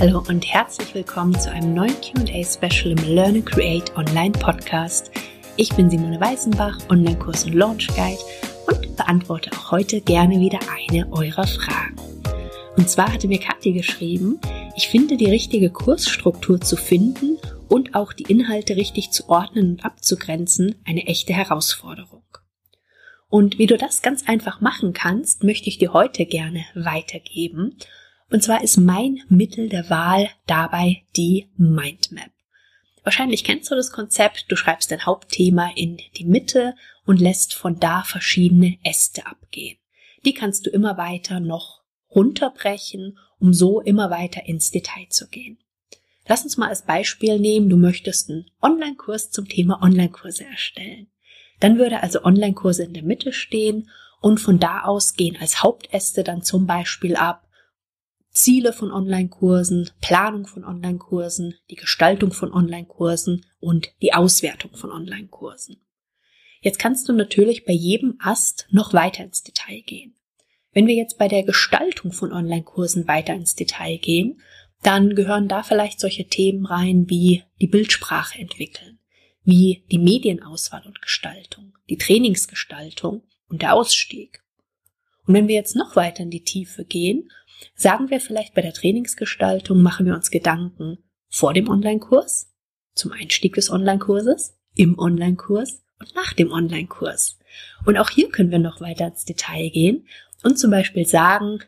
Hallo und herzlich willkommen zu einem neuen QA-Special im Learn and Create Online Podcast. Ich bin Simone Weißenbach, Online-Kurs und Launch Guide und beantworte auch heute gerne wieder eine eurer Fragen. Und zwar hatte mir Kathi geschrieben, ich finde die richtige Kursstruktur zu finden und auch die Inhalte richtig zu ordnen und abzugrenzen eine echte Herausforderung. Und wie du das ganz einfach machen kannst, möchte ich dir heute gerne weitergeben. Und zwar ist mein Mittel der Wahl dabei die Mindmap. Wahrscheinlich kennst du das Konzept, du schreibst dein Hauptthema in die Mitte und lässt von da verschiedene Äste abgehen. Die kannst du immer weiter noch runterbrechen, um so immer weiter ins Detail zu gehen. Lass uns mal als Beispiel nehmen, du möchtest einen Online-Kurs zum Thema Online-Kurse erstellen. Dann würde also Online-Kurse in der Mitte stehen und von da aus gehen als Hauptäste dann zum Beispiel ab Ziele von Online-Kursen, Planung von Online-Kursen, die Gestaltung von Online-Kursen und die Auswertung von Online-Kursen. Jetzt kannst du natürlich bei jedem Ast noch weiter ins Detail gehen. Wenn wir jetzt bei der Gestaltung von Online-Kursen weiter ins Detail gehen, dann gehören da vielleicht solche Themen rein wie die Bildsprache entwickeln, wie die Medienauswahl und Gestaltung, die Trainingsgestaltung und der Ausstieg. Und wenn wir jetzt noch weiter in die Tiefe gehen, sagen wir vielleicht bei der Trainingsgestaltung machen wir uns Gedanken vor dem Online-Kurs, zum Einstieg des Online-Kurses, im Online-Kurs und nach dem Online-Kurs. Und auch hier können wir noch weiter ins Detail gehen und zum Beispiel sagen,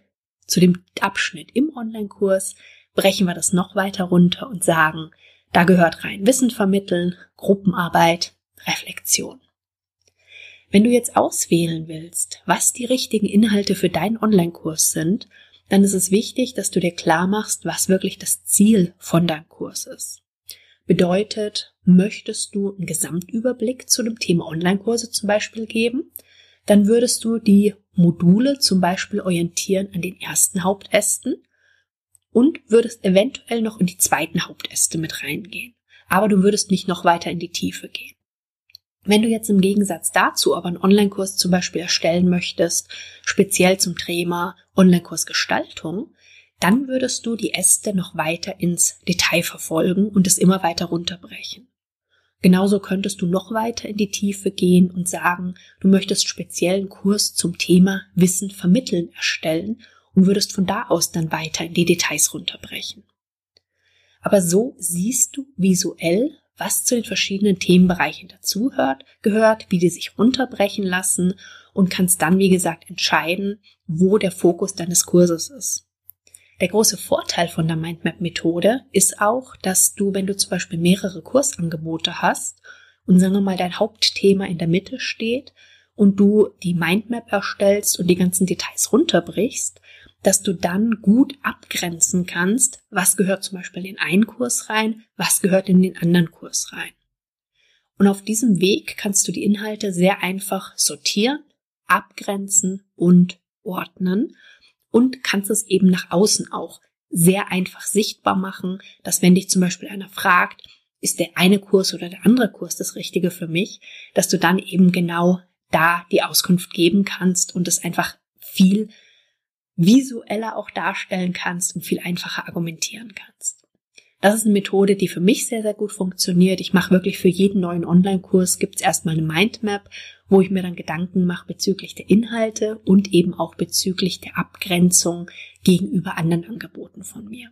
zu dem Abschnitt im Online-Kurs brechen wir das noch weiter runter und sagen, da gehört rein Wissen vermitteln, Gruppenarbeit, Reflexion. Wenn du jetzt auswählen willst, was die richtigen Inhalte für deinen Online-Kurs sind, dann ist es wichtig, dass du dir klar machst, was wirklich das Ziel von deinem Kurs ist. Bedeutet, möchtest du einen Gesamtüberblick zu dem Thema Online-Kurse zum Beispiel geben, dann würdest du die Module zum Beispiel orientieren an den ersten Hauptästen und würdest eventuell noch in die zweiten Hauptäste mit reingehen. Aber du würdest nicht noch weiter in die Tiefe gehen. Wenn du jetzt im Gegensatz dazu aber einen Online-Kurs zum Beispiel erstellen möchtest, speziell zum Thema Online-Kurs Gestaltung, dann würdest du die Äste noch weiter ins Detail verfolgen und es immer weiter runterbrechen. Genauso könntest du noch weiter in die Tiefe gehen und sagen, du möchtest speziellen Kurs zum Thema Wissen vermitteln erstellen und würdest von da aus dann weiter in die Details runterbrechen. Aber so siehst du visuell, was zu den verschiedenen Themenbereichen dazugehört, gehört, wie die sich runterbrechen lassen und kannst dann, wie gesagt, entscheiden, wo der Fokus deines Kurses ist. Der große Vorteil von der Mindmap-Methode ist auch, dass du, wenn du zum Beispiel mehrere Kursangebote hast und sagen wir mal dein Hauptthema in der Mitte steht und du die Mindmap erstellst und die ganzen Details runterbrichst, dass du dann gut abgrenzen kannst, was gehört zum Beispiel in den einen Kurs rein, was gehört in den anderen Kurs rein. Und auf diesem Weg kannst du die Inhalte sehr einfach sortieren, abgrenzen und ordnen und kannst es eben nach außen auch sehr einfach sichtbar machen, dass wenn dich zum Beispiel einer fragt, ist der eine Kurs oder der andere Kurs das Richtige für mich, dass du dann eben genau da die Auskunft geben kannst und es einfach viel visueller auch darstellen kannst und viel einfacher argumentieren kannst. Das ist eine Methode, die für mich sehr, sehr gut funktioniert. Ich mache wirklich für jeden neuen Online-Kurs gibt es erstmal eine Mindmap, wo ich mir dann Gedanken mache bezüglich der Inhalte und eben auch bezüglich der Abgrenzung gegenüber anderen Angeboten von mir.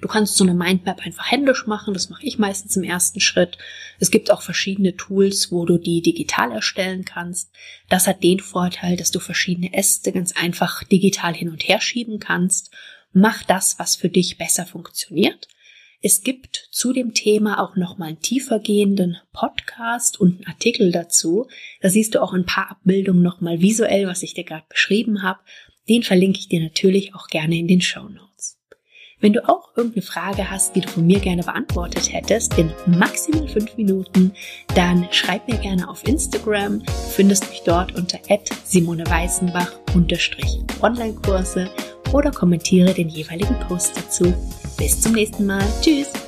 Du kannst so eine Mindmap einfach händisch machen, das mache ich meistens im ersten Schritt. Es gibt auch verschiedene Tools, wo du die digital erstellen kannst. Das hat den Vorteil, dass du verschiedene Äste ganz einfach digital hin und her schieben kannst. Mach das, was für dich besser funktioniert. Es gibt zu dem Thema auch nochmal einen tiefergehenden Podcast und einen Artikel dazu. Da siehst du auch ein paar Abbildungen nochmal visuell, was ich dir gerade beschrieben habe. Den verlinke ich dir natürlich auch gerne in den Show Notes. Wenn du auch irgendeine Frage hast, die du von mir gerne beantwortet hättest, in maximal fünf Minuten, dann schreib mir gerne auf Instagram. Findest mich dort unter Weißenbach Online-Kurse oder kommentiere den jeweiligen Post dazu. Bis zum nächsten Mal. Tschüss!